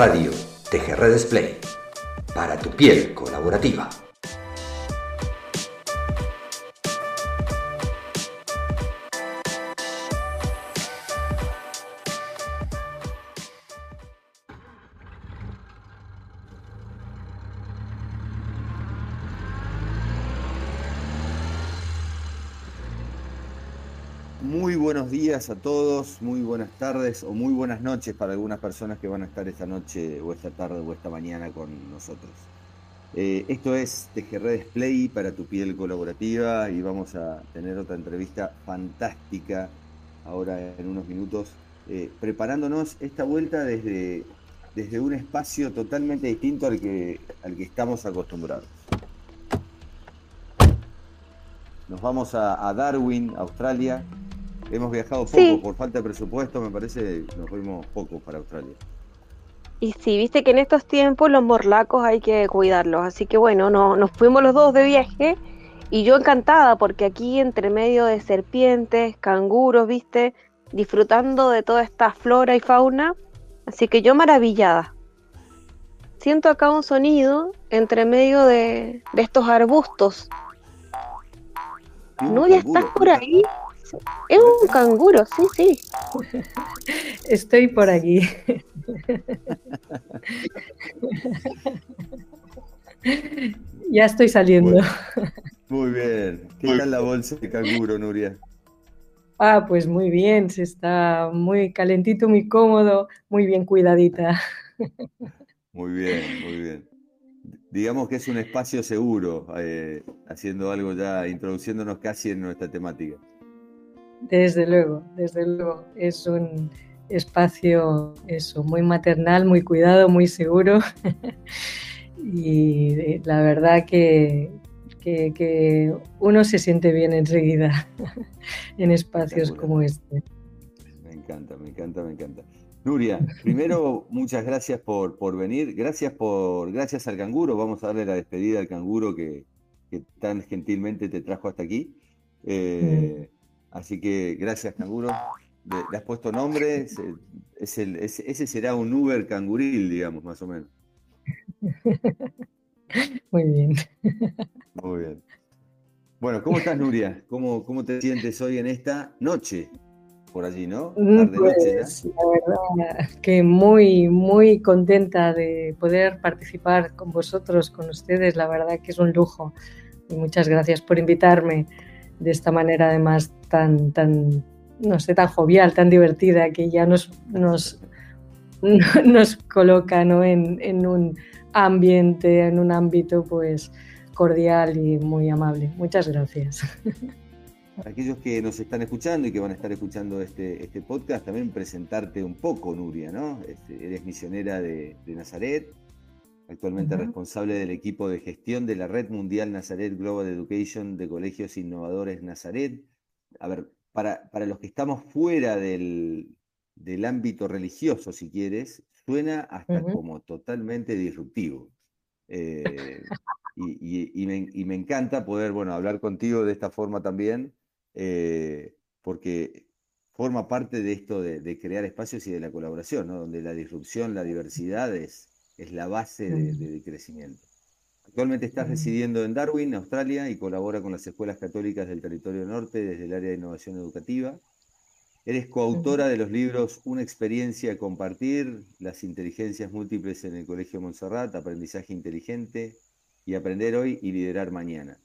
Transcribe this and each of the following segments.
Radio TGR Display para tu piel colaborativa. A todos, muy buenas tardes o muy buenas noches para algunas personas que van a estar esta noche o esta tarde o esta mañana con nosotros. Eh, esto es TGR Display para tu piel colaborativa y vamos a tener otra entrevista fantástica ahora en unos minutos, eh, preparándonos esta vuelta desde, desde un espacio totalmente distinto al que, al que estamos acostumbrados. Nos vamos a, a Darwin, Australia, Hemos viajado poco por falta de presupuesto, me parece, nos fuimos poco para Australia. Y sí, viste que en estos tiempos los morlacos hay que cuidarlos, así que bueno, no, nos fuimos los dos de viaje y yo encantada porque aquí entre medio de serpientes, canguros, viste, disfrutando de toda esta flora y fauna, así que yo maravillada. Siento acá un sonido entre medio de, estos arbustos. ¿No ya estás por ahí? Es un canguro, sí, sí. Estoy por aquí. ya estoy saliendo. Muy bien. ¿Qué tal la bolsa de canguro, Nuria? Ah, pues muy bien, se está muy calentito, muy cómodo, muy bien cuidadita. Muy bien, muy bien. Digamos que es un espacio seguro, eh, haciendo algo ya, introduciéndonos casi en nuestra temática. Desde luego, desde luego. Es un espacio eso, muy maternal, muy cuidado, muy seguro. y eh, la verdad que, que, uno se siente bien enseguida en espacios como este. Me encanta, me encanta, me encanta. Nuria, primero muchas gracias por, por venir, gracias por, gracias al canguro, vamos a darle la despedida al canguro que, tan gentilmente te trajo hasta aquí. Eh, mm. Así que gracias, canguro. Le, has puesto nombre, es el, ese será un Uber canguril, digamos, más o menos. Muy bien. Muy bien. Bueno, ¿cómo estás, Nuria? ¿Cómo, cómo te sientes hoy en esta noche? Por allí, ¿no? Tarde pues, La verdad que muy, muy contenta de poder participar con vosotros, con ustedes. La verdad que es un lujo. Y muchas gracias por invitarme de esta manera, además, tan, tan, no sé, tan jovial, tan divertida, que ya nos, nos, nos coloca en, un ambiente, en un ámbito pues cordial y muy amable. Muchas gracias. Para aquellos que nos están escuchando y que van a estar escuchando este, este podcast, también presentarte un poco, Nuria, ¿no? Este, eres misionera de, Nazaret, actualmente responsable del equipo de gestión de la Red Mundial Nazaret Global Education de Colegios Innovadores Nazaret, a ver, para, para los que estamos fuera del, ámbito religioso, si quieres, suena hasta como totalmente disruptivo. Eh, y, me, encanta poder, bueno, hablar contigo de esta forma también, eh, porque forma parte de esto de, crear espacios y de la colaboración, ¿no? donde la disrupción, la diversidad es, es la base de crecimiento. Actualmente estás residiendo en Darwin, Australia, y colabora con las escuelas católicas del territorio norte desde el área de innovación educativa. Eres coautora de los libros Una experiencia a compartir, Las inteligencias múltiples en el Colegio Montserrat, Aprendizaje inteligente y Aprender hoy y liderar mañana.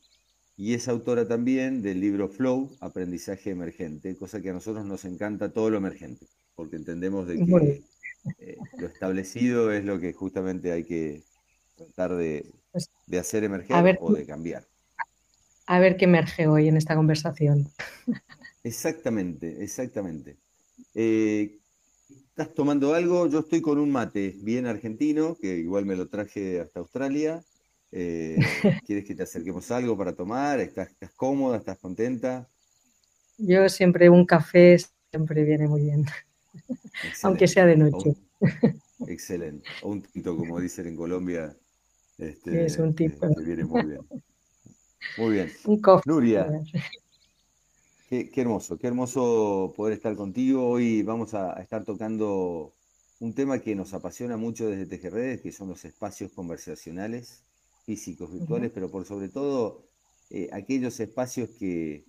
Y es autora también del libro Flow, Aprendizaje emergente, cosa que a nosotros nos encanta todo lo emergente, porque entendemos de que eh, lo establecido es lo que justamente hay que tratar de, pues, de hacer emerger o de cambiar. A ver qué emerge hoy en esta conversación. Exactamente, exactamente. Eh, ¿Estás tomando algo? Yo estoy con un mate bien argentino, que igual me lo traje hasta Australia. Eh, ¿Quieres que te acerquemos algo para tomar? ¿Estás, cómoda? ¿Estás contenta? Yo siempre un café siempre viene muy bien, aunque sea de noche. excelente. O un tinto, como dicen en Colombia, este, es un tipo. Este, viene muy bien. Muy bien. Nuria, qué, hermoso, qué hermoso poder estar contigo. Hoy vamos a, estar tocando un tema que nos apasiona mucho desde Tejerredes, que son los espacios conversacionales, físicos, virtuales, pero por sobre todo eh, aquellos espacios que,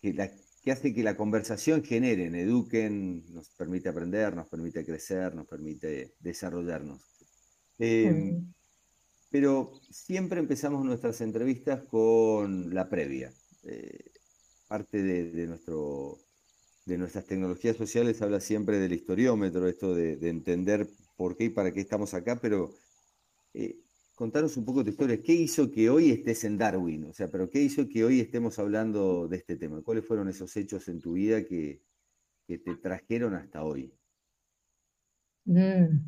que, la, que hace que la conversación generen, eduquen, nos permite aprender, nos permite crecer, nos permite desarrollarnos. Em, pero siempre empezamos nuestras entrevistas con la previa. Eh, parte de, nuestro, de nuestras tecnologías sociales habla siempre del historiómetro, esto de, entender por qué y para qué estamos acá, pero eh, contaros un poco tu historia. ¿Qué hizo que hoy estés en Darwin? O sea, pero ¿qué hizo que hoy estemos hablando de este tema? ¿Cuáles fueron esos hechos en tu vida que, te trajeron hasta hoy? Mm.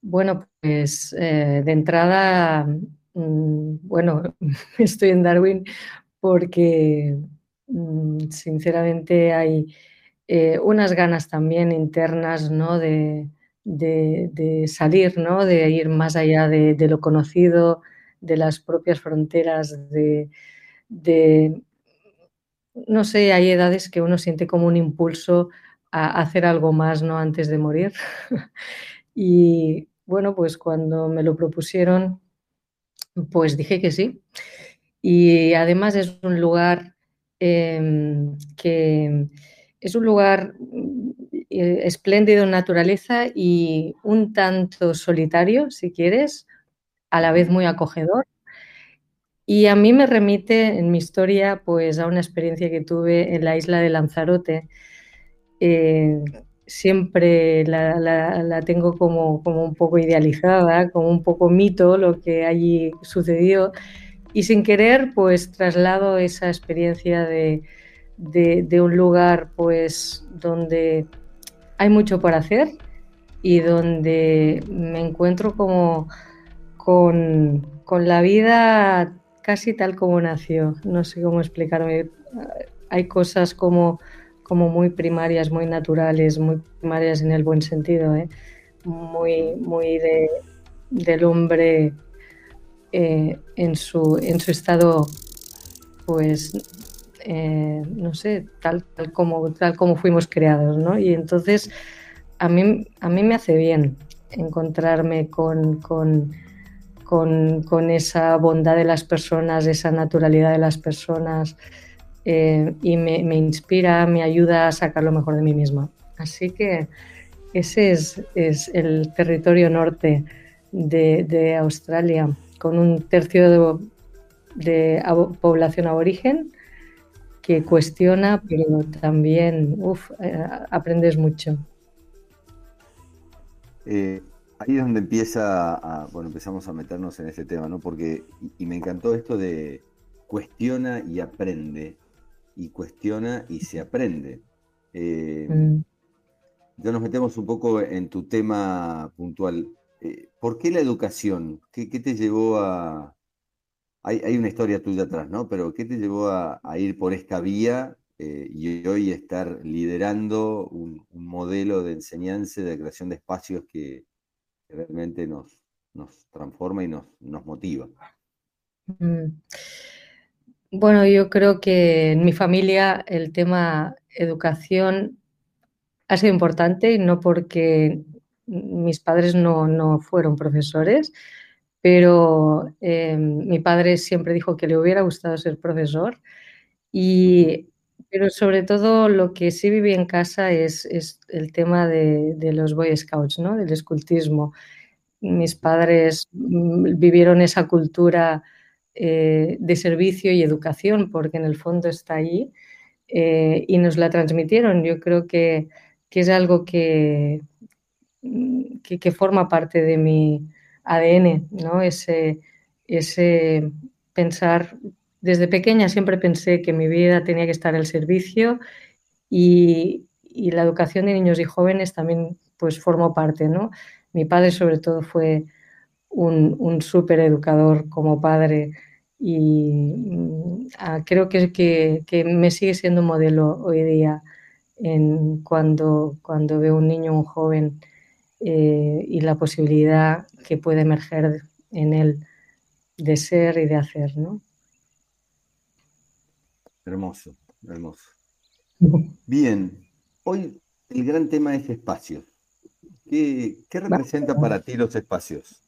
Bueno, pues eh, de entrada, mm, bueno, estoy en Darwin porque mm, sinceramente hay eh, unas ganas también internas, ¿no? De, de, salir, ¿no? de ir más allá de, lo conocido, de las propias fronteras, de, no sé, hay edades que uno siente como un impulso a hacer algo más ¿no? antes de morir. y bueno, pues cuando me lo propusieron, pues dije que sí. Y además es un lugar em, que es un lugar eh, espléndido en naturaleza y un tanto solitario, si quieres, a la vez muy acogedor. Y a mí me remite en mi historia pues a una experiencia que tuve en la isla de Lanzarote. Eh, siempre la, tengo como, como, un poco idealizada, como un poco mito lo que allí sucedió. Y sin querer, pues traslado esa experiencia de, de un lugar pues donde hay mucho por hacer y donde me encuentro como con, la vida casi tal como nació. No sé cómo explicarme. Hay cosas como, como muy primarias, muy naturales, muy primarias en el buen sentido, ¿eh? muy, muy de, del hombre eh, en, su, en su estado, pues eh, no sé, tal, tal, como, tal como fuimos creados, ¿no? Y entonces a mí, a mí me hace bien encontrarme con, con, con, esa bondad de las personas, esa naturalidad de las personas eh, y me, me, inspira, me ayuda a sacar lo mejor de mí misma. Así que ese es, es el territorio norte de, de, Australia, con un tercio de, de población aborigen que cuestiona, pero también uf, eh, aprendes mucho. Eh, ahí es donde empieza, a, bueno, empezamos a meternos en este tema, ¿no? Porque, y, me encantó esto de cuestiona y aprende, y cuestiona y se aprende. Eh, mm. Ya nos metemos un poco en tu tema puntual. ¿Por qué la educación? ¿Qué, qué te llevó a, hay, una historia tuya atrás, ¿no? Pero ¿qué te llevó a, ir por esta vía eh, y hoy estar liderando un, modelo de enseñanza, de creación de espacios que, realmente nos, transforma y nos, nos motiva? Mm. Bueno, yo creo que en mi familia el tema educación ha sido importante y no porque mis padres no, no fueron profesores, pero em, mi padre siempre dijo que le hubiera gustado ser profesor y pero sobre todo lo que sí viví en casa es, es el tema de, de, los Boy Scouts, ¿no? del escultismo. Mis padres mm, vivieron esa cultura eh, de servicio y educación, porque en el fondo está ahí, eh, y nos la transmitieron. Yo creo que, que es algo que, mm, que, que forma parte de mi, ADN, ¿no? Ese, ese pensar, desde pequeña siempre pensé que mi vida tenía que estar al servicio y, la educación de niños y jóvenes también pues formó parte, ¿no? Mi padre sobre todo fue un, un súper educador como padre y mm, creo que, que, que, me sigue siendo modelo hoy día en cuando, cuando veo un niño, un joven eh, y la posibilidad que puede emerger en él de ser y de hacer, ¿no? Hermoso, hermoso. Bien, hoy el gran tema es espacio. ¿Qué, representa para ti los espacios?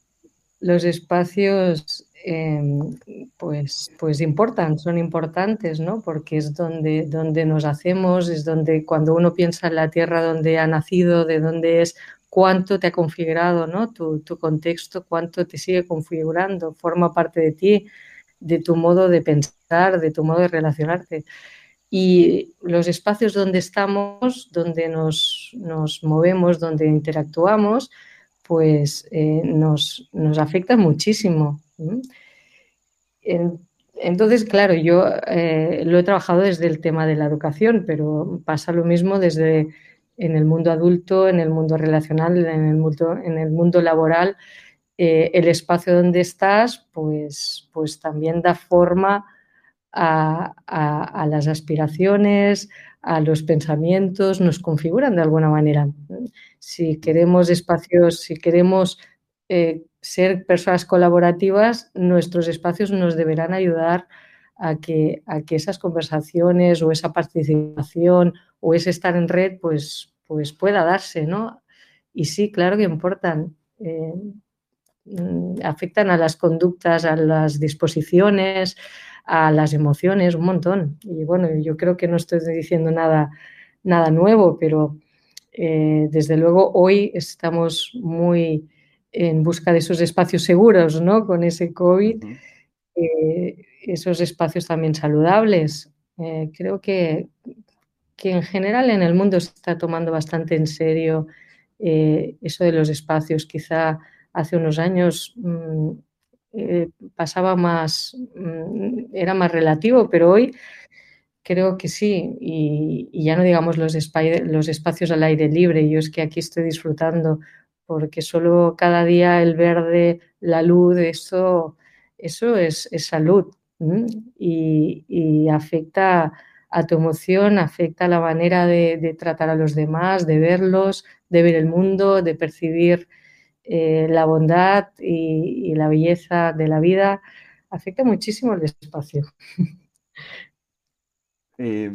Los espacios, em, pues, pues importan, son importantes, ¿no? Porque es donde, donde nos hacemos, es donde cuando uno piensa en la tierra donde ha nacido, de dónde es, cuánto te ha configurado, ¿no? Tu, contexto, cuánto te sigue configurando, forma parte de ti, de tu modo de pensar, de tu modo de relacionarte. Y los espacios donde estamos, donde nos, movemos, donde interactuamos, pues eh, nos, nos afectan muchísimo. entonces, claro, yo eh, lo he trabajado desde el tema de la educación, pero pasa lo mismo desde en el mundo adulto, en el mundo relacional, en el mundo, en el mundo laboral. Eh, el espacio donde estás, pues, pues también da forma a, las aspiraciones, a los pensamientos, nos configuran de alguna manera. Si queremos espacios, si queremos eh, ser personas colaborativas, nuestros espacios nos deberán ayudar a que, a que esas conversaciones o esa participación o ese estar en red pues, pues pueda darse, ¿no? Y sí, claro que importan. Eh, mm, afectan a las conductas, a las disposiciones, a las emociones, un montón. Y bueno, yo creo que no estoy diciendo nada, nada nuevo, pero eh, desde luego hoy estamos muy en busca de esos espacios seguros, ¿no? Con ese COVID, eh, esos espacios también saludables. Eh, creo que, que, en general en el mundo está tomando bastante en serio eso de los espacios. Quizá hace unos años mm, eh, pasaba más, mm, era más relativo, pero hoy creo que sí, y, ya no digamos los, los espacios al aire libre, yo es que aquí estoy disfrutando, porque solo cada día el verde, la luz, eso, eso es, salud y, afecta a tu emoción, afecta la manera de, tratar a los demás, de verlos, de ver el mundo, de percibir eh, la bondad y, la belleza de la vida afecta muchísimo el espacio. Eh,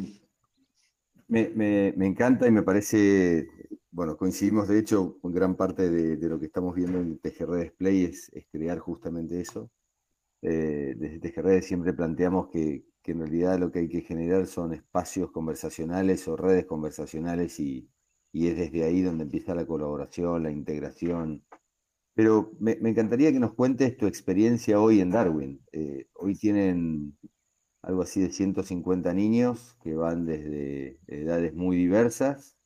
me, encanta y me parece, bueno, coincidimos de hecho con gran parte de, lo que estamos viendo en TGR Display es, crear justamente eso. Eh, desde TGR siempre planteamos que, en realidad lo que hay que generar son espacios conversacionales o redes conversacionales y, y es desde ahí donde empieza la colaboración, la integración, pero me, encantaría que nos cuentes tu experiencia hoy en Darwin. Eh, hoy tienen algo así de 150 niños que van desde edades muy diversas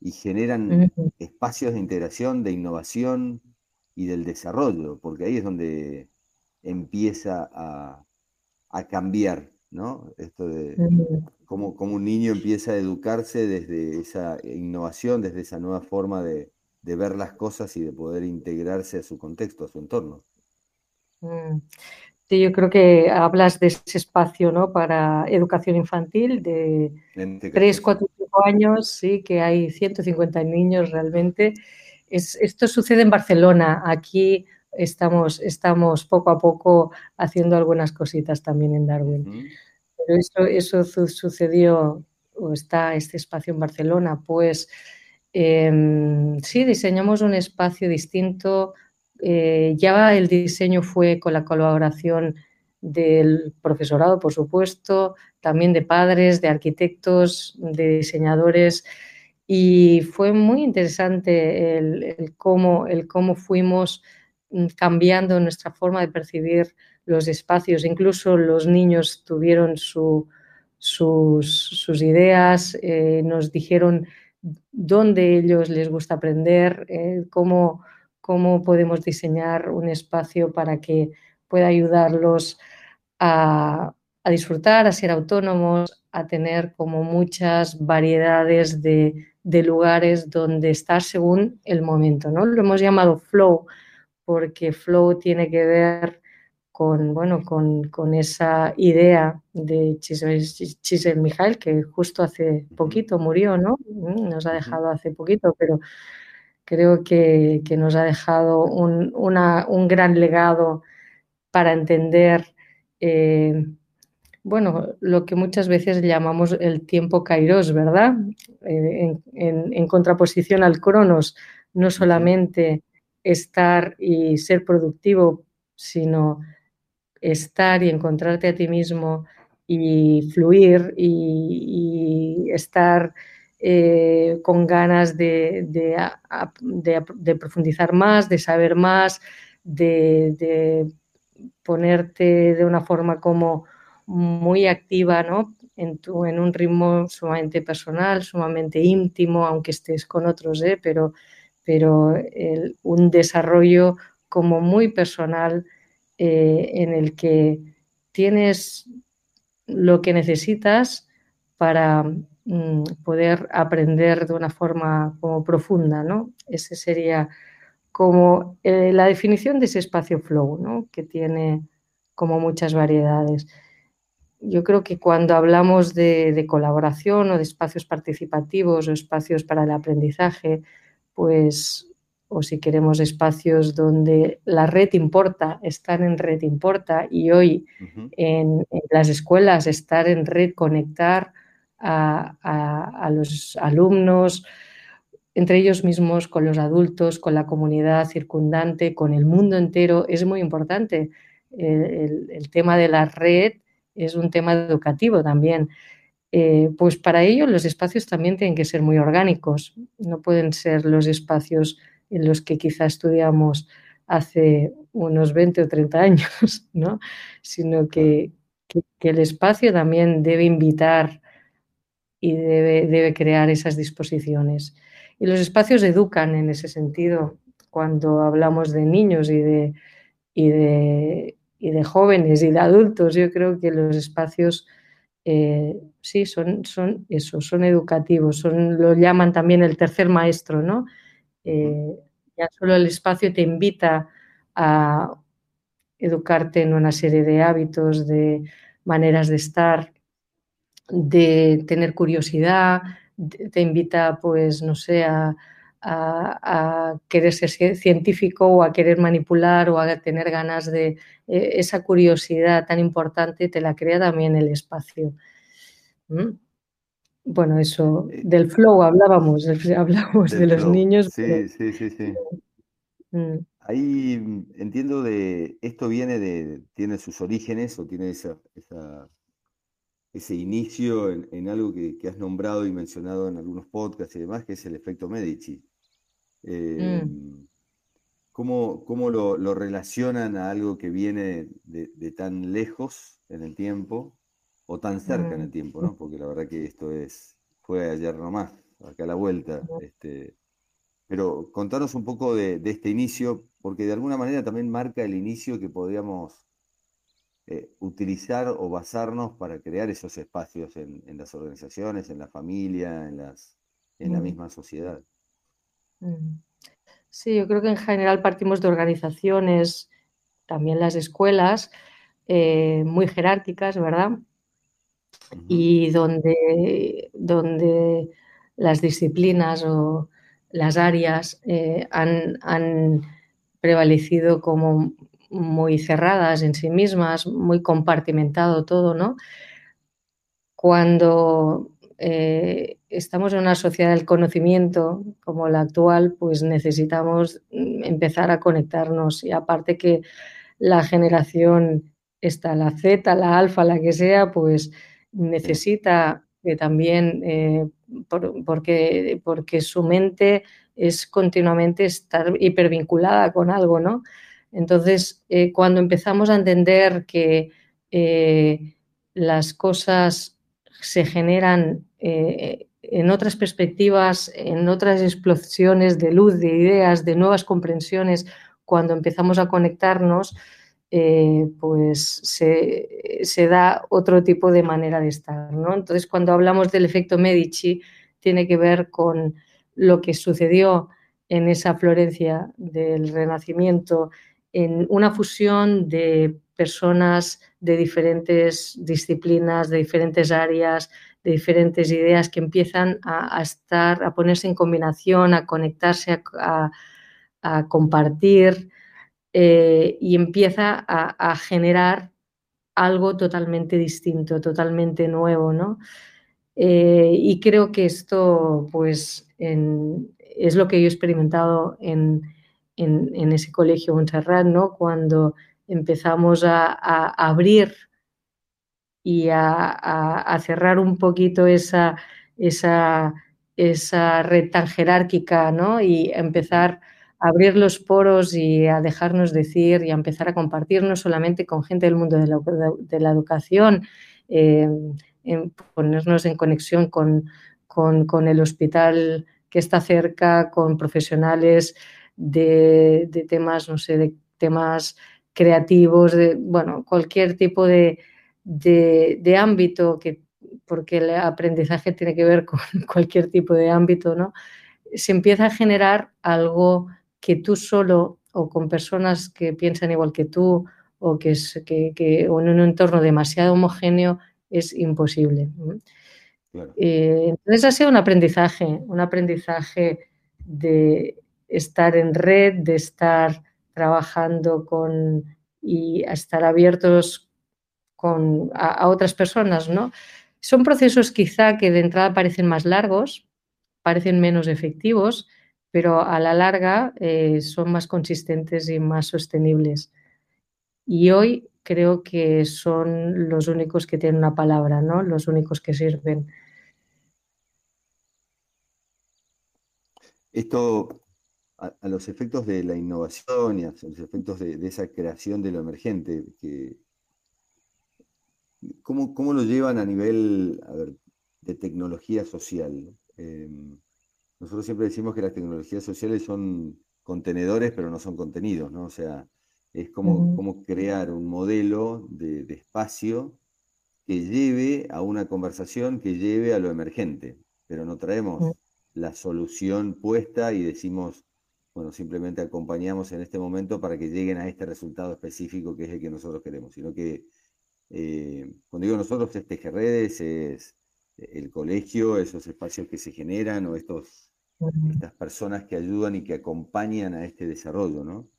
y generan espacios de integración, de innovación y del desarrollo, porque ahí es donde empieza a, cambiar, ¿no? Esto de cómo, cómo un niño empieza a educarse desde esa innovación, desde esa nueva forma de, de ver las cosas y de poder integrarse a su contexto, a su entorno. Mm. Sí, yo creo que hablas de ese espacio ¿no? para educación infantil de 3, 4, 5 años, sí, que hay 150 niños realmente. Es, esto sucede en Barcelona. Aquí estamos, estamos poco a poco haciendo algunas cositas también en Darwin. Pero eso, eso sucedió, o está este espacio en Barcelona, pues Em, sí, diseñamos un espacio distinto. Eh, ya el diseño fue con la colaboración del profesorado, por supuesto, también de padres, de arquitectos, de diseñadores. Y fue muy interesante el, cómo, el cómo fuimos cambiando nuestra forma de percibir los espacios. Incluso los niños tuvieron sus, ideas, eh, nos dijeron dónde ellos les gusta aprender, eh, cómo, cómo podemos diseñar un espacio para que pueda ayudarlos a, disfrutar, a ser autónomos, a tener como muchas variedades de, lugares donde estar según el momento. ¿no? Lo hemos llamado flow porque flow tiene que ver con, bueno, con, esa idea de Chisel Mijail, que justo hace poquito murió, ¿no? Mm, nos ha dejado hace poquito, pero creo que, nos ha dejado un, gran legado para entender, eh, bueno, lo que muchas veces llamamos el tiempo kairos, ¿verdad? Eh, en, contraposición al cronos, no solamente estar y ser productivo, sino estar y encontrarte a ti mismo y fluir y, estar eh, con ganas de, profundizar más, de saber más, de, ponerte de una forma como muy activa, ¿no? En, en un ritmo sumamente personal, sumamente íntimo, aunque estés con otros, ¿eh? pero, pero un desarrollo como muy personal eh, en el que tienes lo que necesitas para mm, poder aprender de una forma como profunda, ¿no? Ese sería como eh, la definición de ese espacio flow, ¿no? Que tiene como muchas variedades. Yo creo que cuando hablamos de colaboración o de espacios participativos o espacios para el aprendizaje, pues o si queremos espacios donde la red importa, estar en red importa y hoy en, las escuelas estar en red, conectar a, los alumnos, entre ellos mismos, con los adultos, con la comunidad circundante, con el mundo entero, es muy importante. El, tema de la red es un tema educativo también. Eh, pues para ello los espacios también tienen que ser muy orgánicos, no pueden ser los espacios en los que quizá estudiamos hace unos 20 o 30 años, ¿no? sino que, el espacio también debe invitar y debe, debe, crear esas disposiciones. Y los espacios educan en ese sentido. Cuando hablamos de niños y de, y de, y de jóvenes y de adultos, yo creo que los espacios eh, sí son, son eso, son educativos, son, lo llaman también el tercer maestro, ¿no? Eh, ya solo el espacio te invita a educarte en una serie de hábitos, de maneras de estar, de tener curiosidad, te invita, pues, no sé, a, querer ser científico o a querer manipular o a tener ganas de eh, esa curiosidad tan importante, te la crea también el espacio. ¿Mm? Bueno, eso, eh, del flow hablábamos, hablábamos de los niños. Sí, sí, sí, sí. Mm. Ahí mm, entiendo de, esto viene de, tiene sus orígenes o tiene esa, ese inicio en, algo que, has nombrado y mencionado en algunos podcasts y demás, que es el efecto Medici. Eh, ¿Cómo, lo, relacionan a algo que viene de, tan lejos en el tiempo o tan cerca en el tiempo, ¿no? Porque la verdad que esto es, fue ayer nomás, acá a la vuelta. Este, pero contanos un poco de, este inicio, porque de alguna manera también marca el inicio que podríamos eh, utilizar o basarnos para crear esos espacios en, las organizaciones, en la familia, en, las, en la misma sociedad. Sí, yo creo que en general partimos de organizaciones, también las escuelas, eh, muy jerárquicas, ¿verdad? y donde, donde las disciplinas o las áreas eh, han, prevalecido como muy cerradas en sí mismas, muy compartimentado todo, ¿no? Cuando eh, estamos en una sociedad del conocimiento como la actual, pues necesitamos empezar a conectarnos y aparte que la generación está la Z, la alfa, la que sea, pues necesita también, eh, porque, porque su mente es continuamente estar hipervinculada con algo, ¿no? Entonces, eh, cuando empezamos a entender que las cosas se generan en otras perspectivas, en otras explosiones de luz, de ideas, de nuevas comprensiones, cuando empezamos a conectarnos, eh, pues se, da otro tipo de manera de estar. ¿no? Entonces, cuando hablamos del efecto Medici, tiene que ver con lo que sucedió en esa Florencia del Renacimiento, en una fusión de personas de diferentes disciplinas, de diferentes áreas, diferentes ideas que empiezan a, estar, a ponerse en combinación, a conectarse, a compartir, eh, y empieza a, generar algo totalmente distinto, totalmente nuevo, ¿no? Eh, y creo que esto, pues, en, es lo que yo he experimentado en, ese colegio Montserrat, ¿no? Cuando empezamos a, abrir y a, cerrar un poquito esa, esa, esa red tan jerárquica, ¿no? Y empezar a abrir los poros y a dejarnos decir y a empezar a compartir no solamente con gente del mundo de la, educación, eh, ponernos en conexión con, con, el hospital que está cerca, con profesionales de, temas, no sé, de temas creativos, de, bueno, cualquier tipo de, de, ámbito, que, porque el aprendizaje tiene que ver con cualquier tipo de ámbito, ¿no? Se empieza a generar algo que tú solo o con personas que piensan igual que tú o que, es, que, que en un entorno demasiado homogéneo es imposible. Eh, entonces ha sido un aprendizaje, un aprendizaje de estar en red, de estar trabajando con y a estar abiertos con, a, otras personas, ¿no? Son procesos quizá que de entrada parecen más largos, parecen menos efectivos, pero a la larga eh, son más consistentes y más sostenibles. Y hoy creo que son los únicos que tienen una palabra, ¿no? Los únicos que sirven. Esto, a, los efectos de la innovación y a los efectos de, esa creación de lo emergente, ¿cómo, lo llevan a nivel de tecnología social? Em, nosotros siempre decimos que las tecnologías sociales son contenedores, pero no son contenidos, ¿no? O sea, es como, crear un modelo de, espacio que lleve a una conversación que lleve a lo emergente, pero no traemos la solución puesta y decimos, bueno, simplemente acompañamos en este momento para que lleguen a este resultado específico que es el que nosotros queremos, sino que eh, cuando digo nosotros es Tejerredes, es el colegio, esos espacios que se generan o estos, estas personas que ayudan y que acompañan a este desarrollo, ¿no?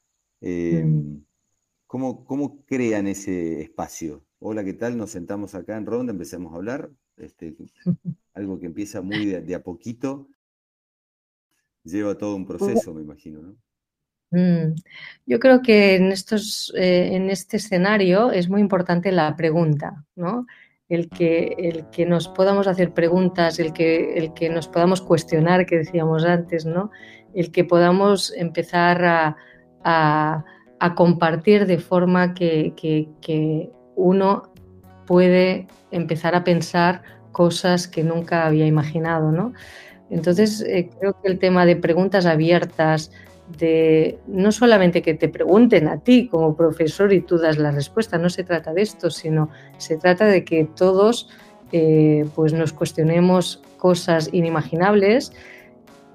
Em, ¿cómo, ¿cómo, crean ese espacio? Hola, ¿qué tal? Nos sentamos acá en ronda, empecemos a hablar. Este, algo que empieza muy de, a poquito, lleva todo un proceso, me imagino, ¿no? Mm, yo creo que en, estos, eh, en este escenario es muy importante la pregunta, ¿no? El que, el que nos podamos hacer preguntas, el que, el que nos podamos cuestionar, que decíamos antes, ¿no? El que podamos empezar a, compartir de forma que, uno puede empezar a pensar cosas que nunca había imaginado, ¿no? Entonces, eh, creo que el tema de preguntas abiertas, de no solamente que te pregunten a ti como profesor y tú das la respuesta, no se trata de esto, sino se trata de que todos eh, pues nos cuestionemos cosas inimaginables,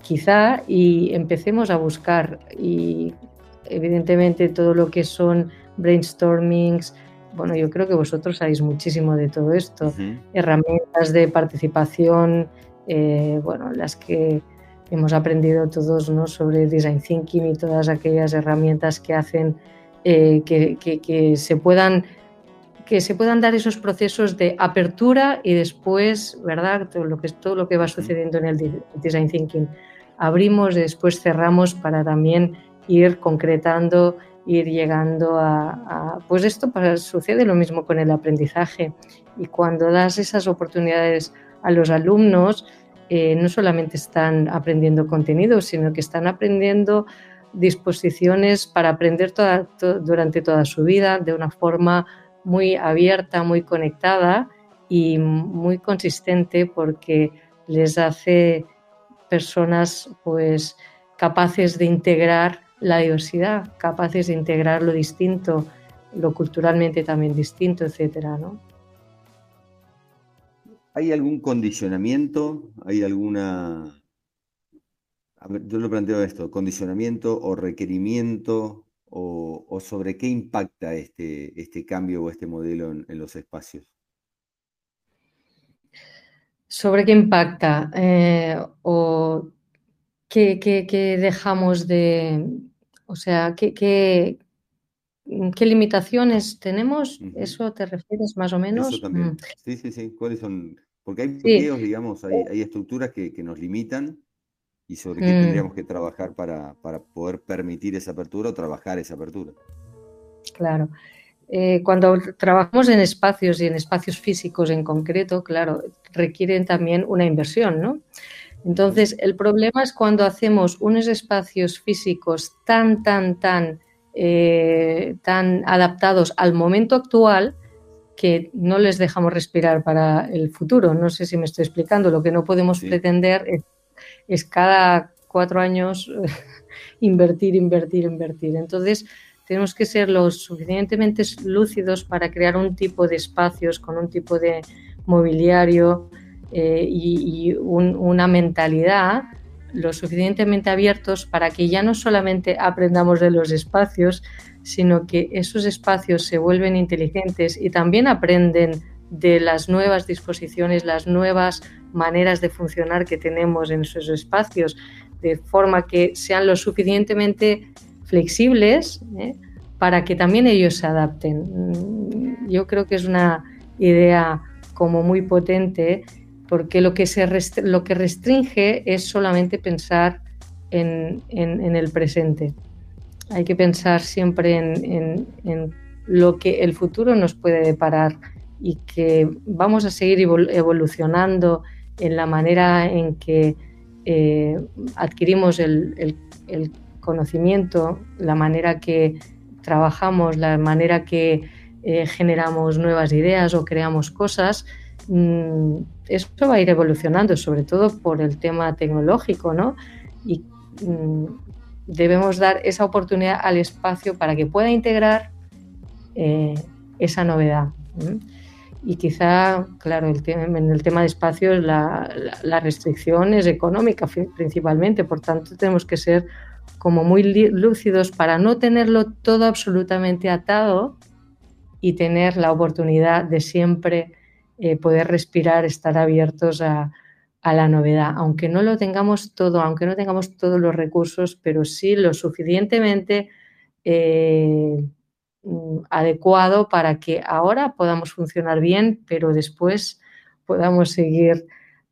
quizá, y empecemos a buscar. Y evidentemente todo lo que son brainstormings, bueno, yo creo que vosotros sabéis muchísimo de todo esto, herramientas de participación, eh, bueno, las que hemos aprendido todos ¿no? sobre design thinking y todas aquellas herramientas que hacen eh, que, se puedan que se puedan dar esos procesos de apertura y después, ¿verdad? Todo lo que, todo lo que va sucediendo en el design thinking. Abrimos, y después cerramos para también ir concretando, ir llegando a, pues esto para, sucede lo mismo con el aprendizaje y cuando das esas oportunidades a los alumnos, eh, no solamente están aprendiendo contenido, sino que están aprendiendo disposiciones para aprender durante toda su vida de una forma muy abierta, muy conectada y muy consistente porque les hace personas pues capaces de integrar la diversidad, capaces de integrar lo distinto, lo culturalmente también distinto, etcétera, ¿no? ¿Hay algún condicionamiento? ¿Hay alguna... yo lo planteo esto, condicionamiento o requerimiento o, sobre qué impacta este, este cambio o este modelo en, los espacios. ¿Sobre qué impacta? Eh, ¿O qué, dejamos de, o sea, ¿qué, qué, limitaciones tenemos? ¿Eso te refieres más o menos? Eso también. Mm. Sí, sí, sí. ¿Cuáles son? Porque hay bloqueos, digamos, hay, estructuras que, nos limitan y sobre qué tendríamos mm. que trabajar para, poder permitir esa apertura o trabajar esa apertura. Claro. Eh, cuando trabajamos en espacios y en espacios físicos en concreto, claro, requieren también una inversión, ¿no? Entonces, el problema es cuando hacemos unos espacios físicos tan, tan, tan, eh, tan adaptados al momento actual que no les dejamos respirar para el futuro. No sé si me estoy explicando. Lo que no podemos pretender es, cada cuatro años invertir, invertir, invertir. Entonces, tenemos que ser lo suficientemente lúcidos para crear un tipo de espacios con un tipo de mobiliario eh, y, una mentalidad lo suficientemente abiertos para que ya no solamente aprendamos de los espacios, sino que esos espacios se vuelven inteligentes y también aprenden de las nuevas disposiciones, las nuevas maneras de funcionar que tenemos en esos espacios, de forma que sean lo suficientemente flexibles ¿eh? para que también ellos se adapten. Yo creo que es una idea como muy potente porque lo que, se lo que restringe es solamente pensar en, el presente. Hay que pensar siempre en, lo que el futuro nos puede deparar y que vamos a seguir evolucionando en la manera en que eh, adquirimos el, conocimiento, la manera que trabajamos, la manera que eh, generamos nuevas ideas o creamos cosas, mm, esto va a ir evolucionando, sobre todo por el tema tecnológico, ¿no? Y mm, debemos dar esa oportunidad al espacio para que pueda integrar eh, esa novedad. Y quizá, claro, el en el tema de espacios la, la, restricción es económica principalmente, por tanto tenemos que ser como muy lúcidos para no tenerlo todo absolutamente atado y tener la oportunidad de siempre eh, poder respirar, estar abiertos a, la novedad, aunque no lo tengamos todo, aunque no tengamos todos los recursos, pero sí lo suficientemente eh, mm, adecuado para que ahora podamos funcionar bien, pero después podamos seguir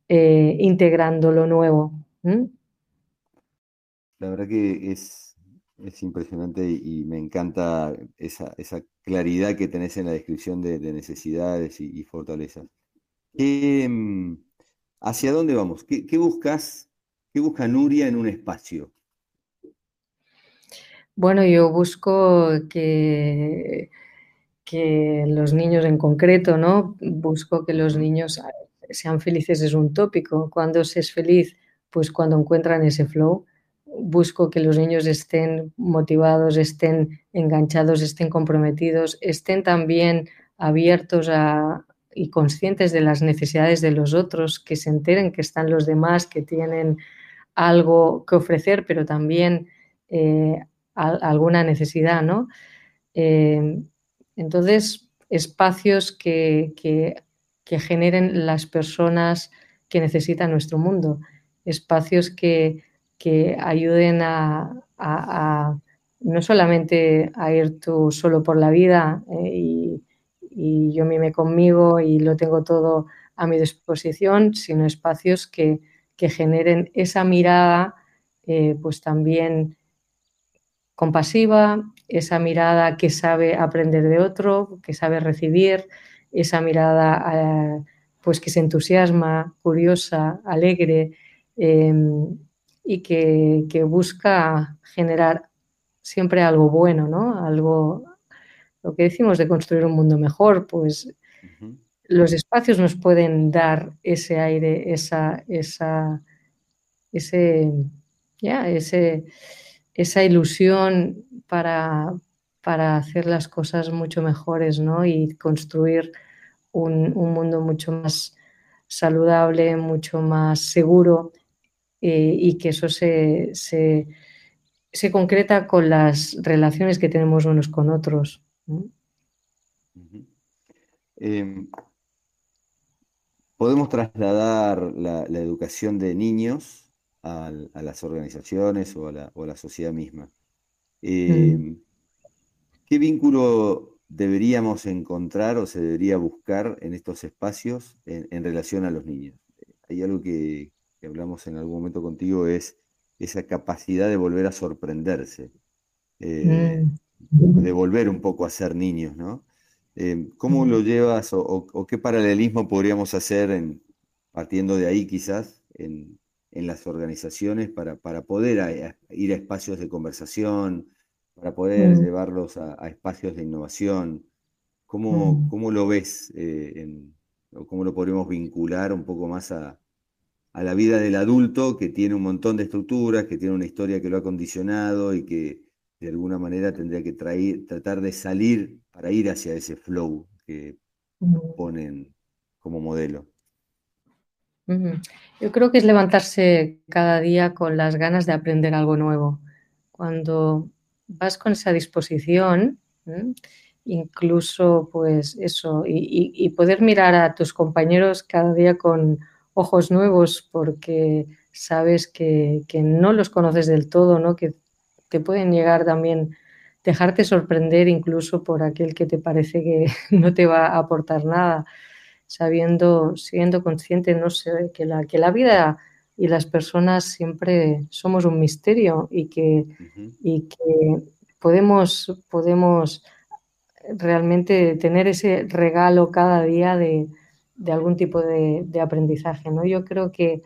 eh, integrando lo nuevo. La verdad que es, impresionante y, me encanta esa, claridad que tenés en la descripción de, necesidades y, fortalezas. Mm, ¿Hacia dónde vamos? ¿Qué, buscas? ¿Qué busca Nuria en un espacio? Bueno, yo busco que, que los niños en concreto, ¿no? Busco que los niños sean felices, es un tópico. Cuando se es feliz? Pues cuando encuentran ese flow busco que los niños estén motivados, estén enganchados, estén comprometidos, estén también abiertos y conscientes de las necesidades de los otros, que se enteren que están los demás, que tienen algo que ofrecer, pero también eh, alguna necesidad, ¿no? Eh, entonces, espacios que, que generen las personas que necesitan nuestro mundo, espacios que que ayuden a, no solamente a ir tú solo por la vida eh, y, yo mime conmigo y lo tengo todo a mi disposición, sino espacios que, generen esa mirada eh, pues también compasiva, esa mirada que sabe aprender de otro, que sabe recibir, esa mirada eh, pues que se entusiasma, curiosa, alegre, em, y que, busca generar siempre algo bueno, ¿no? Algo, lo que decimos de construir un mundo mejor, pues los espacios nos pueden dar ese aire, esa, esa, ese, ya, ese, esa ilusión para, para hacer las cosas mucho mejores, ¿no? Y construir un, un mundo mucho más saludable, mucho más seguro eh, y que eso se, se, concreta con las relaciones que tenemos unos con otros. Em, podemos trasladar la, educación de niños a, las organizaciones o a la, sociedad misma. Em, ¿Qué vínculo deberíamos encontrar o se debería buscar en estos espacios en relación a los niños? ¿Hay algo que, que hablamos en algún momento contigo es esa capacidad de volver a sorprenderse, eh, mm. de volver un poco a ser niños, ¿no? Eh, ¿Cómo lo llevas o, qué paralelismo podríamos hacer en, partiendo de ahí quizás en, las organizaciones para, poder ir a espacios de conversación, para poder mm. llevarlos a, espacios de innovación? ¿Cómo, mm. lo ves eh, o cómo lo podríamos vincular un poco más a, a la vida del adulto que tiene un montón de estructuras, que tiene una historia que lo ha condicionado y que de alguna manera tendría que traer, tratar de salir para ir hacia ese flow que ponen como modelo. Yo creo que es levantarse cada día con las ganas de aprender algo nuevo. Cuando vas con esa disposición, incluso pues eso, y, poder mirar a tus compañeros cada día con, ojos nuevos porque sabes que, no los conoces del todo, ¿no? que te pueden llegar también, dejarte sorprender incluso por aquel que te parece que no te va a aportar nada, sabiendo, siendo consciente, no sé, que la, que la vida y las personas siempre somos un misterio y que, y que podemos, podemos realmente tener ese regalo cada día de, de algún tipo de, aprendizaje. ¿no? Yo creo que,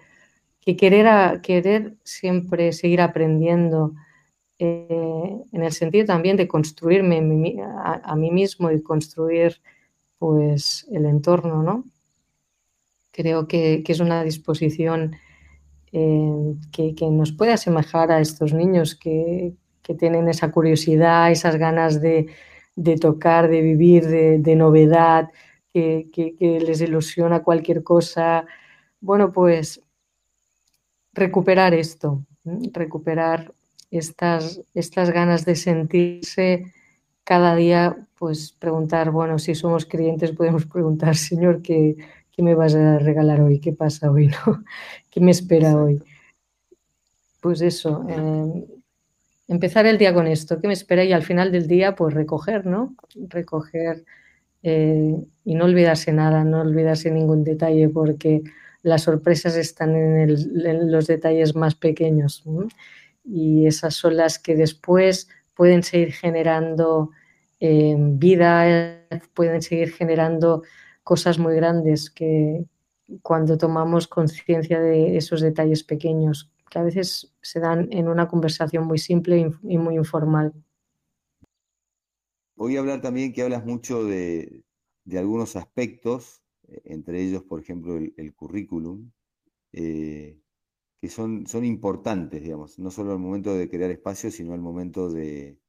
querer, querer siempre seguir aprendiendo eh, en el sentido también de construirme a, mí mismo y construir pues el entorno, ¿no? Creo que, es una disposición eh, que, nos puede asemejar a estos niños que, tienen esa curiosidad, esas ganas de, tocar, de vivir, de novedad, que, les ilusiona cualquier cosa. Bueno, pues recuperar esto, recuperar estas, estas ganas de sentirse cada día, pues preguntar, bueno, si somos creyentes podemos preguntar, Señor, ¿qué, qué me vas a regalar hoy? ¿Qué pasa hoy? ¿no? ¿Qué me espera hoy? Pues eso, em, empezar el día con esto, ¿qué me espera? Y al final del día, pues recoger, ¿no? Recoger eh, y no olvidarse nada, no olvidarse ningún detalle, porque las sorpresas están en, los detalles más pequeños y esas son las que después pueden seguir generando eh, vida, pueden seguir generando cosas muy grandes que cuando tomamos conciencia de esos detalles pequeños, que a veces se dan en una conversación muy simple y muy informal. Voy a hablar también que hablas mucho de, algunos aspectos, eh, entre ellos, por ejemplo, el, currículum, eh, que son, son importantes, digamos, no solo al momento de crear espacios, sino al momento de,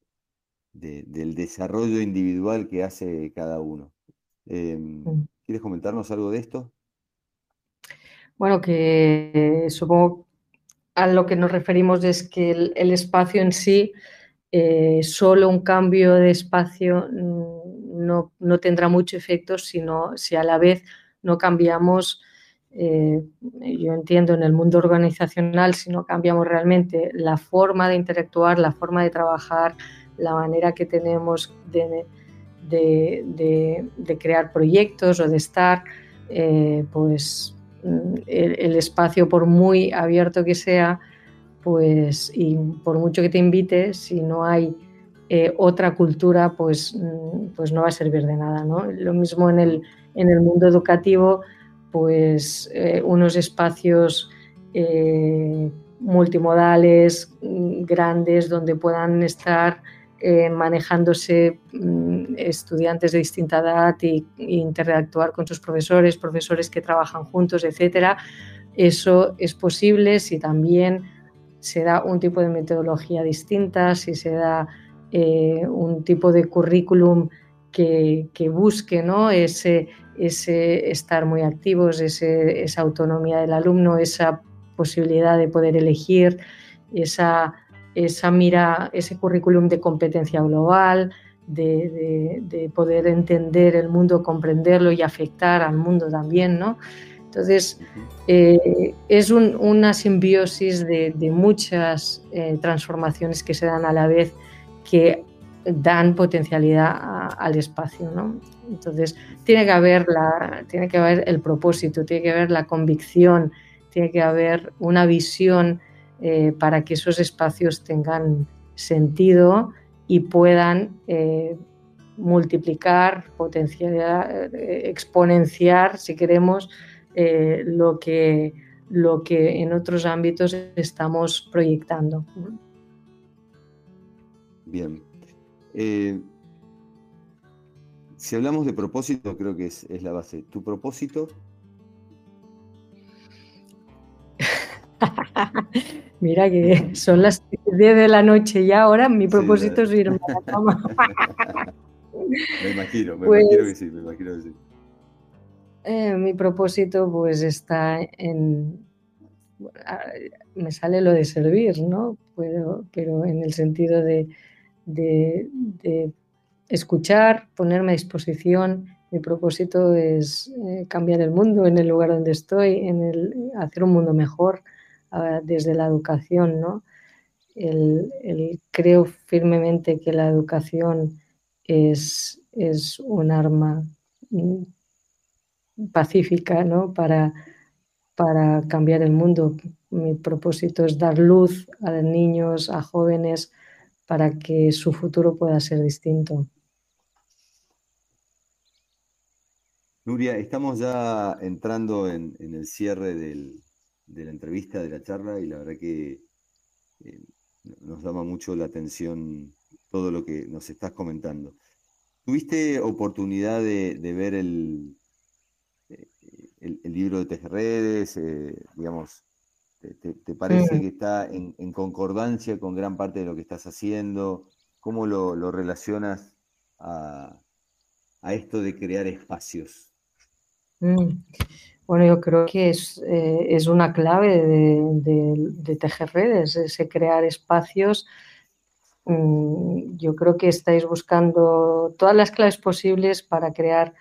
del desarrollo individual que hace cada uno. Em, mm. ¿Quieres comentarnos algo de esto? Bueno, que supongo a lo que nos referimos es que el espacio en sí eh, solo un cambio de espacio mm, no, tendrá mucho efecto sino, si a la vez no cambiamos, eh, yo entiendo en el mundo organizacional, si no cambiamos realmente la forma de interactuar, la forma de trabajar, la manera que tenemos de, crear proyectos o de estar, eh, pues mm, el espacio, por muy abierto que sea, pues y por mucho que te invite, si no hay eh, otra cultura, pues, mm, pues no va a servir de nada. ¿no? Lo mismo en el, en el mundo educativo, pues eh, unos espacios eh, multimodales, mm, grandes, donde puedan estar manejándose mm, estudiantes de distinta edad e, interactuar con sus profesores, profesores que trabajan juntos, etcétera. Eso es posible si también se da un tipo de metodología distinta, si se da eh, un tipo de currículum que, busque ¿no? ese, ese estar muy activos, esa autonomía del alumno, esa posibilidad de poder elegir, esa, esa mira, ese currículum de competencia global, de, de, poder entender el mundo, comprenderlo y afectar al mundo también, ¿no? Entonces, eh, es una simbiosis de, muchas eh, transformaciones que se dan a la vez que dan potencialidad al espacio. Entonces, tiene que, haber la, tiene que haber el propósito, tiene que haber la convicción, tiene que haber una visión eh, para que esos espacios tengan sentido y puedan multiplicar, potenciar, exponenciar, si queremos, lo, que, lo que en otros ámbitos estamos proyectando. Bien. si hablamos de propósito, creo que es, es la base. ¿Tu propósito Mira que son las 10 de la noche y ahora mi propósito es irme a la cama. me imagino, me pues imagino que sí, me imagino que sí. Eh, mi propósito pues está en... Me sale lo de servir, ¿no? Pero, pero en el sentido de, de, escuchar, ponerme a disposición. Mi propósito es eh, cambiar el mundo en el lugar donde estoy, en el, hacer un mundo mejor desde la educación, ¿no? El, creo firmemente que la educación es, es un arma mm, pacífica ¿no? para, para cambiar el mundo. Mi propósito es dar luz a niños, a jóvenes, para que su futuro pueda ser distinto. Nuria, estamos ya entrando en el cierre del, de la entrevista, de la charla, y la verdad que eh, nos llama mucho la atención todo lo que nos estás comentando. ¿Tuviste oportunidad de, ver el, el, libro de Tejerredes? Eh, digamos, te, parece que está en, concordancia con gran parte de lo que estás haciendo? ¿Cómo lo, relacionas a, esto de crear espacios? Mm. Bueno, yo creo que es, eh, una clave de, tejer redes, ese crear espacios. Mm, yo creo que estáis buscando todas las claves posibles para crear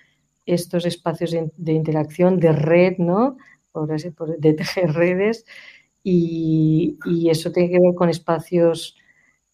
estos espacios de, interacción, de red, ¿no? de tejer redes. Y, eso tiene que ver con espacios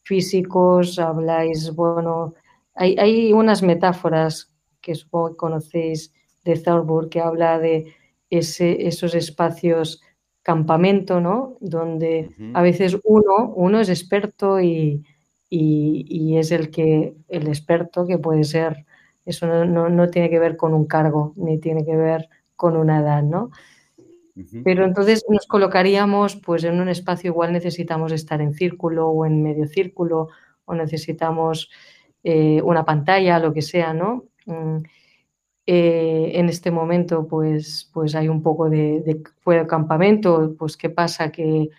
físicos, habláis, bueno, hay, hay unas metáforas que supongo que conocéis de Thorburg que habla de esos espacios campamento, ¿no? Donde a veces uno, uno es experto y, es el que el experto que puede ser, eso no, tiene que ver con un cargo, ni tiene que ver con una edad, ¿no? Pero entonces nos colocaríamos, pues en un espacio igual necesitamos estar en círculo o en medio círculo o necesitamos eh, una pantalla, lo que sea, ¿no? Mm, eh, en este momento pues, pues hay un poco de, de campamento, pues qué pasa que,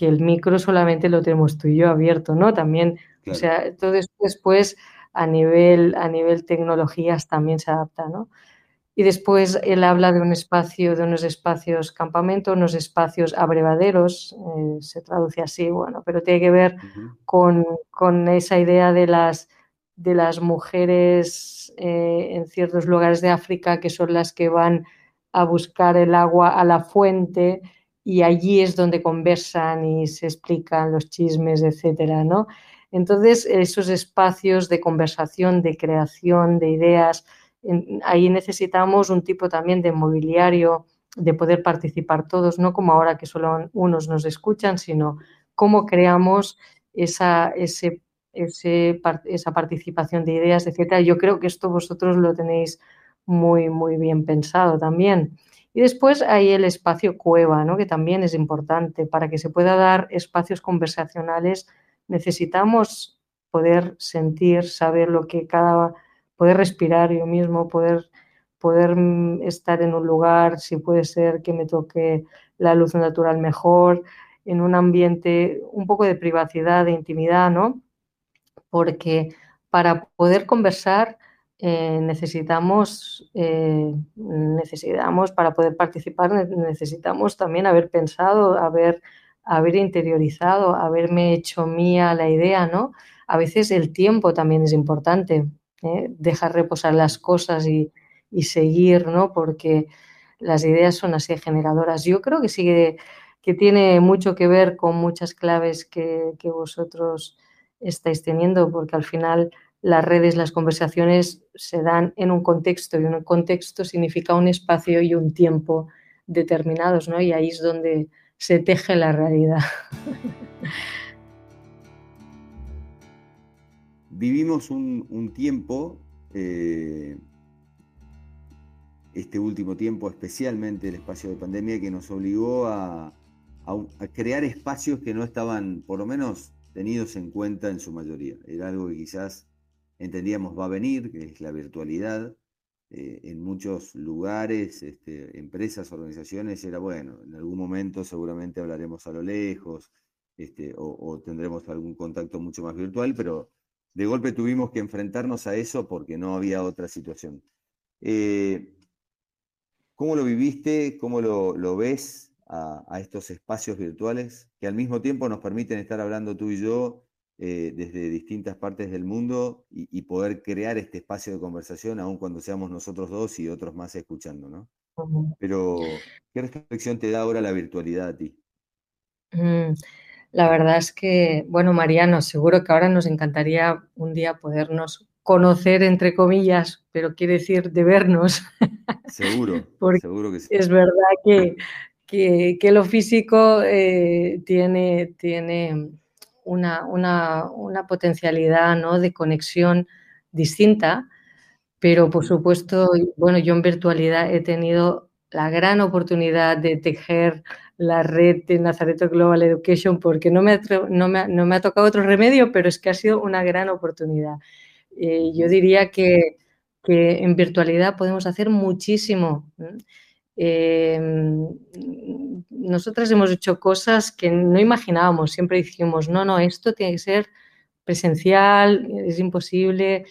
el micro solamente lo tenemos tú y yo abierto, ¿no? También, o sea, todo después a nivel, a nivel tecnologías también se adapta, ¿no? Y después él habla de un espacio, de unos espacios campamento, unos espacios abrevaderos, eh, se traduce así, bueno, pero tiene que ver con, con, esa idea de las, de las mujeres eh, en ciertos lugares de África que son las que van a buscar el agua a la fuente y allí es donde conversan y se explican los chismes, etcétera, ¿no? Entonces, esos espacios de conversación, de creación, de ideas, ahí necesitamos un tipo también de mobiliario, de poder participar todos, no como ahora que solo unos nos escuchan, sino cómo creamos esa, esa participación de ideas, etcétera. Yo creo que esto vosotros lo tenéis muy, muy bien pensado también. Y después hay el espacio cueva, ¿no? que también es importante. Para que se pueda dar espacios conversacionales necesitamos poder sentir, saber lo que cada, poder respirar yo mismo, poder, poder mm, estar en un lugar, si puede ser que me toque la luz natural mejor, en un ambiente un poco de privacidad, de intimidad, ¿no? porque para poder conversar eh, necesitamos, eh, necesitamos, para poder participar, necesitamos también haber pensado, haber, haber interiorizado, haberme hecho mía la idea, ¿no? A veces el tiempo también es importante, ¿eh? dejar reposar las cosas y, seguir, ¿no? Porque las ideas son así generadoras. Yo creo que sí que, tiene mucho que ver con muchas claves que, que vosotros estáis teniendo, porque al final las redes, las conversaciones se dan en un contexto y un contexto significa un espacio y un tiempo determinados, ¿no? Y ahí es donde se teje la realidad. Vivimos un, tiempo, eh, este último tiempo, especialmente el espacio de pandemia, que nos obligó a, a crear espacios que no estaban, por lo menos, tenidos en cuenta en su mayoría. Era algo que quizás entendíamos va a venir, que es la virtualidad. Eh, en muchos lugares, este, empresas, organizaciones, era bueno, en algún momento seguramente hablaremos a lo lejos este, o, tendremos algún contacto mucho más virtual, pero de golpe tuvimos que enfrentarnos a eso porque no había otra situación. Eh, ¿Cómo lo viviste? ¿Cómo lo ves? a, estos espacios virtuales que al mismo tiempo nos permiten estar hablando tú y yo eh, desde distintas partes del mundo y, poder crear este espacio de conversación, aun cuando seamos nosotros dos y otros más escuchando, ¿no? Pero, ¿qué reflexión te da ahora la virtualidad a ti? Mm, la verdad es que, bueno, Mariano, seguro que ahora nos encantaría un día podernos conocer, entre comillas, pero quiere decir de vernos. Seguro, seguro que sí. Es verdad que que, lo físico eh, tiene, tiene una, potencialidad ¿no? de conexión distinta, pero por supuesto, bueno, yo en virtualidad he tenido la gran oportunidad de tejer la red de Nazareto Global Education porque no me, no me, ha tocado otro remedio, pero es que ha sido una gran oportunidad. Eh, yo diría que, que, en virtualidad podemos hacer muchísimo. Em, nosotras hemos hecho cosas que no imaginábamos, siempre dijimos, no, no, esto tiene que ser presencial, es imposible,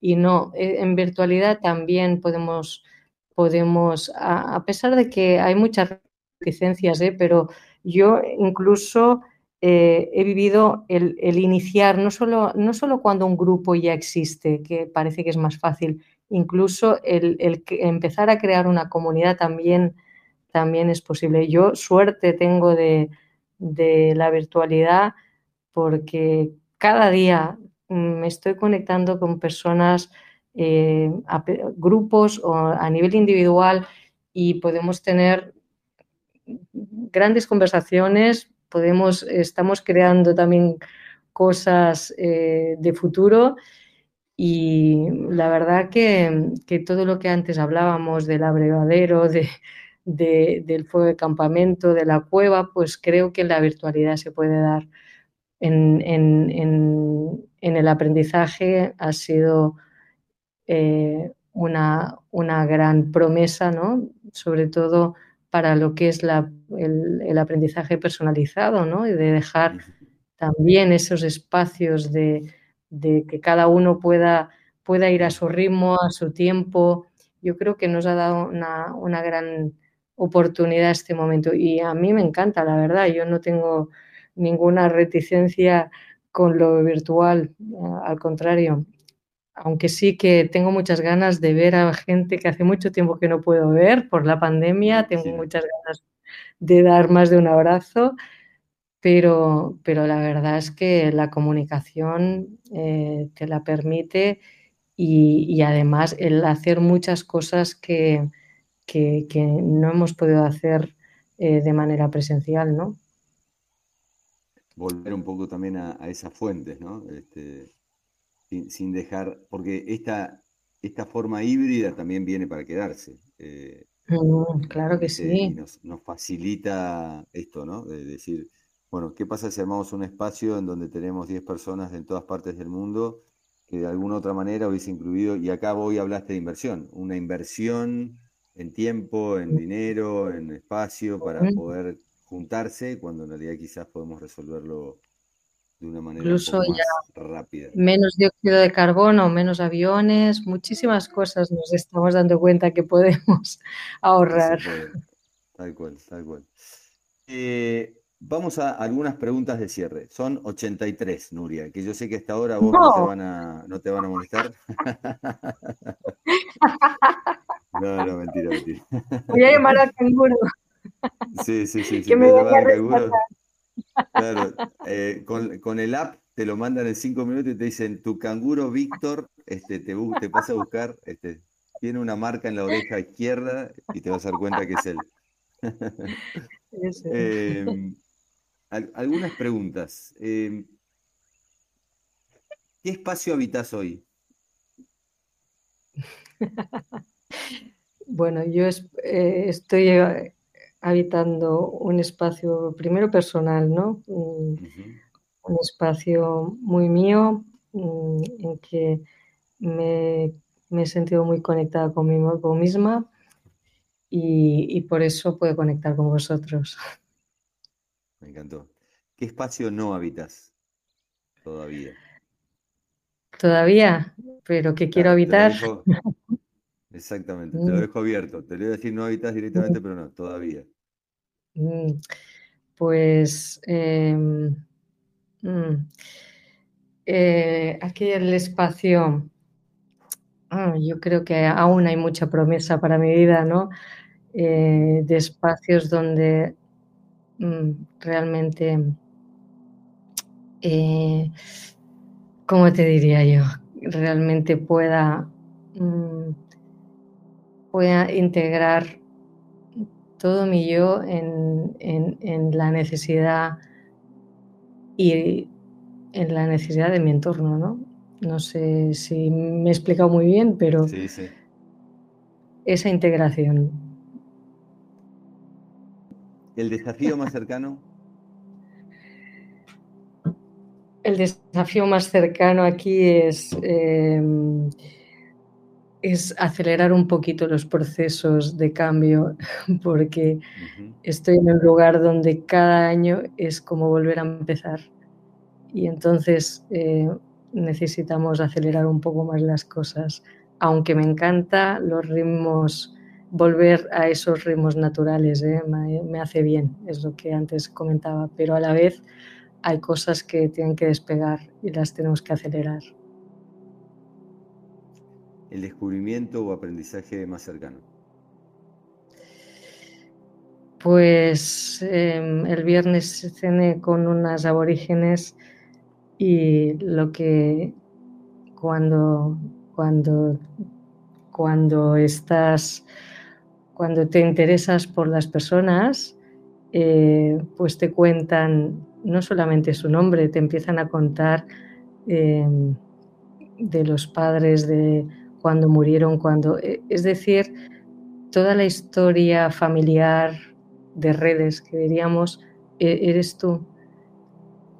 y no, e, en virtualidad también podemos, podemos a, pesar de que hay muchas reticencias, ¿eh? pero yo incluso eh, he vivido el, el, iniciar, no solo, no solo cuando un grupo ya existe, que parece que es más fácil, incluso el, empezar a crear una comunidad también, también es posible. Yo suerte tengo de, la virtualidad porque cada día me estoy conectando con personas, eh, grupos o a nivel individual y podemos tener grandes conversaciones, podemos, estamos creando también cosas eh, de futuro y la verdad que, todo lo que antes hablábamos del abrevadero, de, del fuego de campamento, de la cueva, pues creo que en la virtualidad se puede dar. En, el aprendizaje ha sido eh, una, gran promesa, ¿no? sobre todo para lo que es el, aprendizaje personalizado, ¿no? y de dejar también esos espacios de, de que cada uno pueda, pueda ir a su ritmo, a su tiempo. Yo creo que nos ha dado una, gran oportunidad este momento y a mí me encanta, la verdad. Yo no tengo ninguna reticencia con lo virtual, al contrario. Aunque sí que tengo muchas ganas de ver a gente que hace mucho tiempo que no puedo ver por la pandemia, tengo muchas ganas de dar más de un abrazo pero, pero la verdad es que la comunicación eh, te la permite y, además el hacer muchas cosas que, que, no hemos podido hacer eh, de manera presencial, ¿no? Volver un poco también a, esas fuentes, ¿no? Este, sin, dejar, porque esta, esta forma híbrida también viene para quedarse. Eh, mm, claro que sí. Nos, nos, facilita esto, ¿no? De decir, bueno, ¿qué pasa si armamos un espacio en donde tenemos 10 personas en todas partes del mundo que de alguna otra manera hubiese incluido, y acá hoy hablaste de inversión, una inversión en tiempo, en dinero, en espacio para poder juntarse, cuando en realidad quizás podemos resolverlo de una manera más rápida. Menos dióxido de carbono, menos aviones, muchísimas cosas nos estamos dando cuenta que podemos ahorrar. Tal cual, tal cual. Eh, Vamos a algunas preguntas de cierre. Son 83, Nuria, que yo sé que hasta ahora vos no, te, van a, no te van a molestar. no, no, mentira, mentira. Voy a llamar al canguro. Sí, sí, sí. Que me a canguro. Claro, eh, con, con, el app te lo mandan en cinco minutos y te dicen, tu canguro Víctor este, te, te pasa a buscar, este, tiene una marca en la oreja izquierda y te vas a dar cuenta que es él. Algunas preguntas. Em, ¿Qué espacio habitas hoy? bueno, yo eh, estoy eh, habitando un espacio primero personal, ¿no? Un, espacio muy mío mm, en que me, he sentido muy conectada conmigo misma y, por eso puedo conectar con vosotros. Me encantó. ¿Qué espacio no habitas todavía? Todavía, pero que quiero habitar. Exactamente, te lo mm. dejo abierto. Te lo voy a decir no habitas directamente, pero no, todavía. Mm. Pues mm, eh, aquí el espacio, ah, yo creo que aún hay mucha promesa para mi vida, ¿no? Eh, de espacios donde realmente, eh, ¿cómo te diría yo? Realmente pueda pueda integrar todo mi yo en, la necesidad y en la necesidad de mi entorno, ¿no? No sé si me he explicado muy bien, pero esa integración. ¿El desafío más cercano? El desafío más cercano aquí es eh, es acelerar un poquito los procesos de cambio, porque estoy en un lugar donde cada año es como volver a empezar. Y entonces eh, necesitamos acelerar un poco más las cosas. Aunque me encanta los ritmos, volver a esos ritmos naturales, eh, me, me hace bien, es lo que antes comentaba, pero a la vez hay cosas que tienen que despegar y las tenemos que acelerar el descubrimiento o aprendizaje más cercano? Pues em, el viernes cené con unas aborígenes y lo que cuando, cuando, cuando estás, cuando te interesas por las personas, eh, pues te cuentan no solamente su nombre, te empiezan a contar em, de los padres de cuando murieron, cuando... Eh, es decir, toda la historia familiar de redes que diríamos, e, eres tú.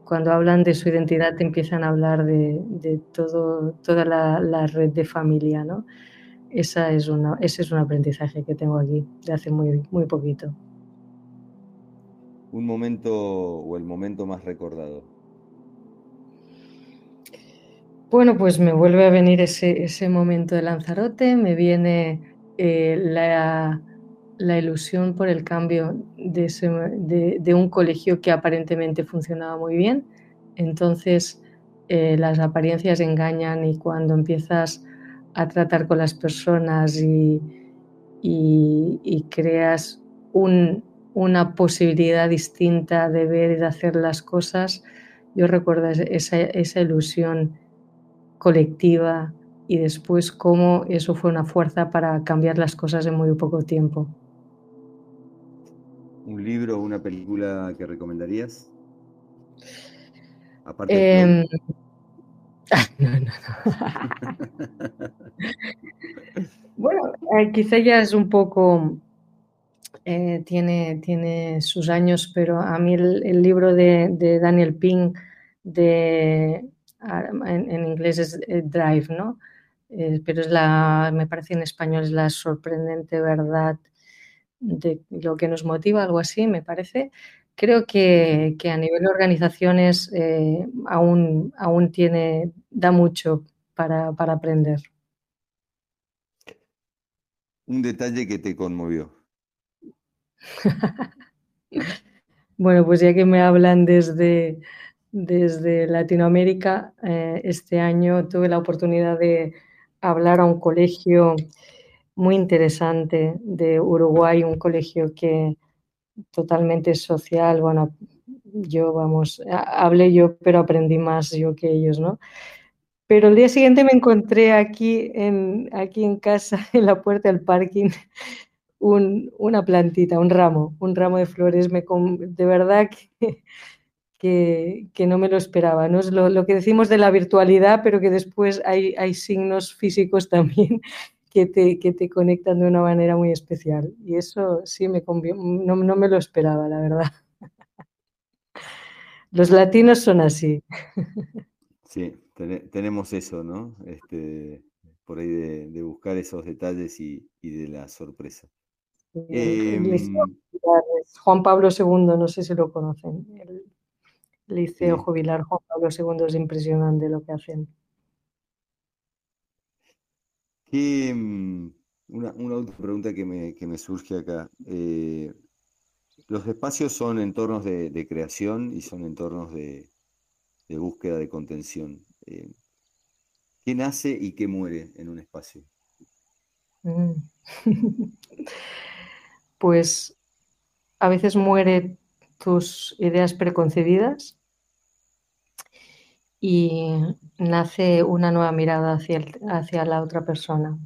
Cuando hablan de su identidad te empiezan a hablar de, todo, toda la, red de familia, ¿no? Esa es una, ese es un aprendizaje que tengo aquí de hace muy, muy poquito. Un momento o el momento más recordado. Bueno, pues me vuelve a venir ese, momento de Lanzarote, me viene eh, la, ilusión por el cambio de, un colegio que aparentemente funcionaba muy bien. Entonces, eh, las apariencias engañan y cuando empiezas a tratar con las personas y, creas una posibilidad distinta de ver y de hacer las cosas, yo recuerdo esa, esa ilusión colectiva y después cómo eso fue una fuerza para cambiar las cosas en muy poco tiempo. ¿Un libro o una película que recomendarías? Aparte em, bueno, eh, quizá ya es un poco, eh, tiene, tiene sus años, pero a mí el, libro de, Daniel Pink de en, inglés es eh, drive, ¿no? Eh, pero es la, me parece en español es la sorprendente verdad de lo que nos motiva, algo así, me parece. Creo que, a nivel de organizaciones eh, aún, aún tiene, da mucho para, para aprender. Un detalle que te conmovió. bueno, pues ya que me hablan desde, desde Latinoamérica. Eh, este año tuve la oportunidad de hablar a un colegio muy interesante de Uruguay, un colegio que totalmente social, bueno, yo, vamos, hablé yo, pero aprendí más yo que ellos, ¿no? Pero el día siguiente me encontré aquí en, aquí en casa, en la puerta del parking, una plantita, un ramo, un ramo de flores. Me, de verdad que, que, no me lo esperaba. ¿no? Es lo, que decimos de la virtualidad, pero que después hay, hay signos físicos también que te, que te, conectan de una manera muy especial. Y eso sí me no, no me lo esperaba, la verdad. Los latinos son así. Sí, tenemos eso, ¿no? Este, por ahí de, buscar esos detalles y, de la sorpresa. Em, Juan Pablo II, no sé si lo conocen. El Liceo Jubilar Juan Pablo II es impresionante lo que hacen. Em, una, una pregunta que me, surge acá. Eh, los espacios son entornos de, creación y son entornos de, búsqueda de contención. Eh, ¿Qué nace y qué muere en un espacio? Mm. pues a veces muere tus ideas preconcebidas y nace una nueva mirada hacia, hacia la otra persona.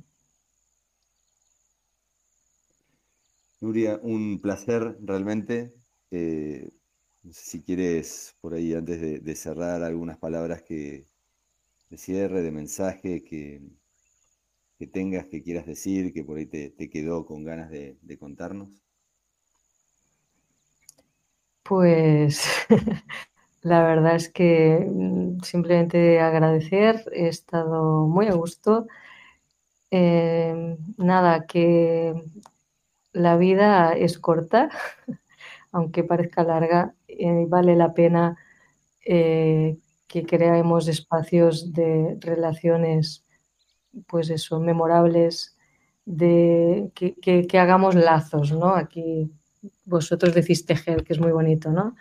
Nuria, un placer realmente. Eh, si quieres, por ahí, antes de cerrar, algunas palabras que, de cierre, de mensaje que, que tengas, que quieras decir, que por ahí te, quedó con ganas de, contarnos? Pues la verdad es que mm, simplemente agradecer, he estado muy a gusto. Eh, nada, que la vida es corta, aunque parezca larga, eh, vale la pena eh, que creemos espacios de relaciones, pues eso, memorables, de que, hagamos lazos, ¿no? Aquí vosotros decís tejer, que es muy bonito, ¿no?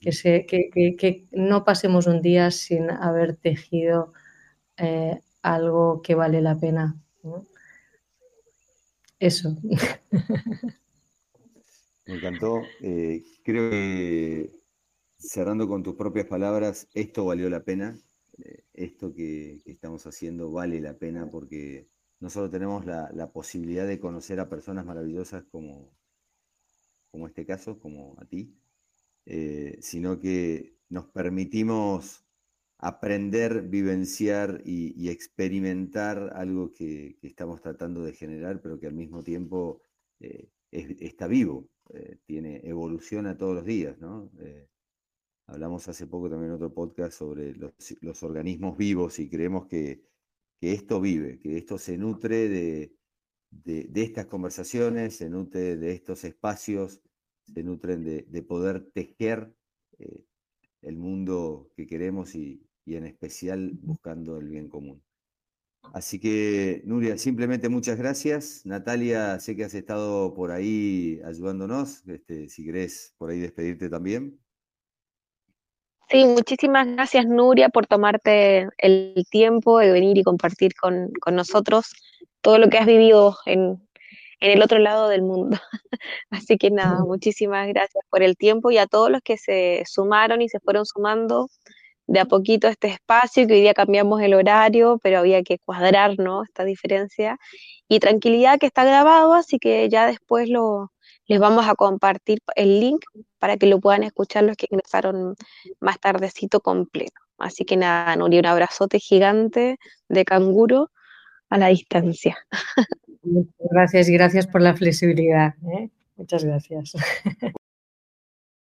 Que, se, que, no pasemos un día sin haber tejido eh, algo que vale la pena. Eso. Me encantó. Eh, creo que cerrando con tus propias palabras, esto valió la pena, eh, esto que, estamos haciendo vale la pena porque no solo tenemos la, posibilidad de conocer a personas maravillosas como, como este caso, como a ti, eh, sino que nos permitimos aprender, vivenciar y, experimentar algo que, estamos tratando de generar, pero que al mismo tiempo eh, está vivo, tiene evolución a todos los días, ¿no? Hablamos hace poco también en otro podcast sobre los, organismos vivos y creemos que, esto vive, que esto se nutre de, estas conversaciones, se nutre de estos espacios, se nutren de, poder tejer eh, el mundo que queremos y, en especial buscando el bien común. Así que, Nuria, simplemente muchas gracias. Natalia, sé que has estado por ahí ayudándonos. Este, si querés por ahí despedirte también. Sí, muchísimas gracias Nuria por tomarte el tiempo de venir y compartir con, nosotros todo lo que has vivido en, el otro lado del mundo. Así que nada, muchísimas gracias por el tiempo y a todos los que se sumaron y se fueron sumando de a poquito a este espacio, que hoy día cambiamos el horario, pero había que cuadrar, ¿no? Esta diferencia. Y tranquilidad que está grabado, así que ya después lo, les vamos a compartir el link para que lo puedan escuchar los que ingresaron más tardecito completo. Así que nada, Nuri, un abrazote gigante de canguro a la distancia. Gracias y gracias por la flexibilidad. ¿eh? Muchas gracias.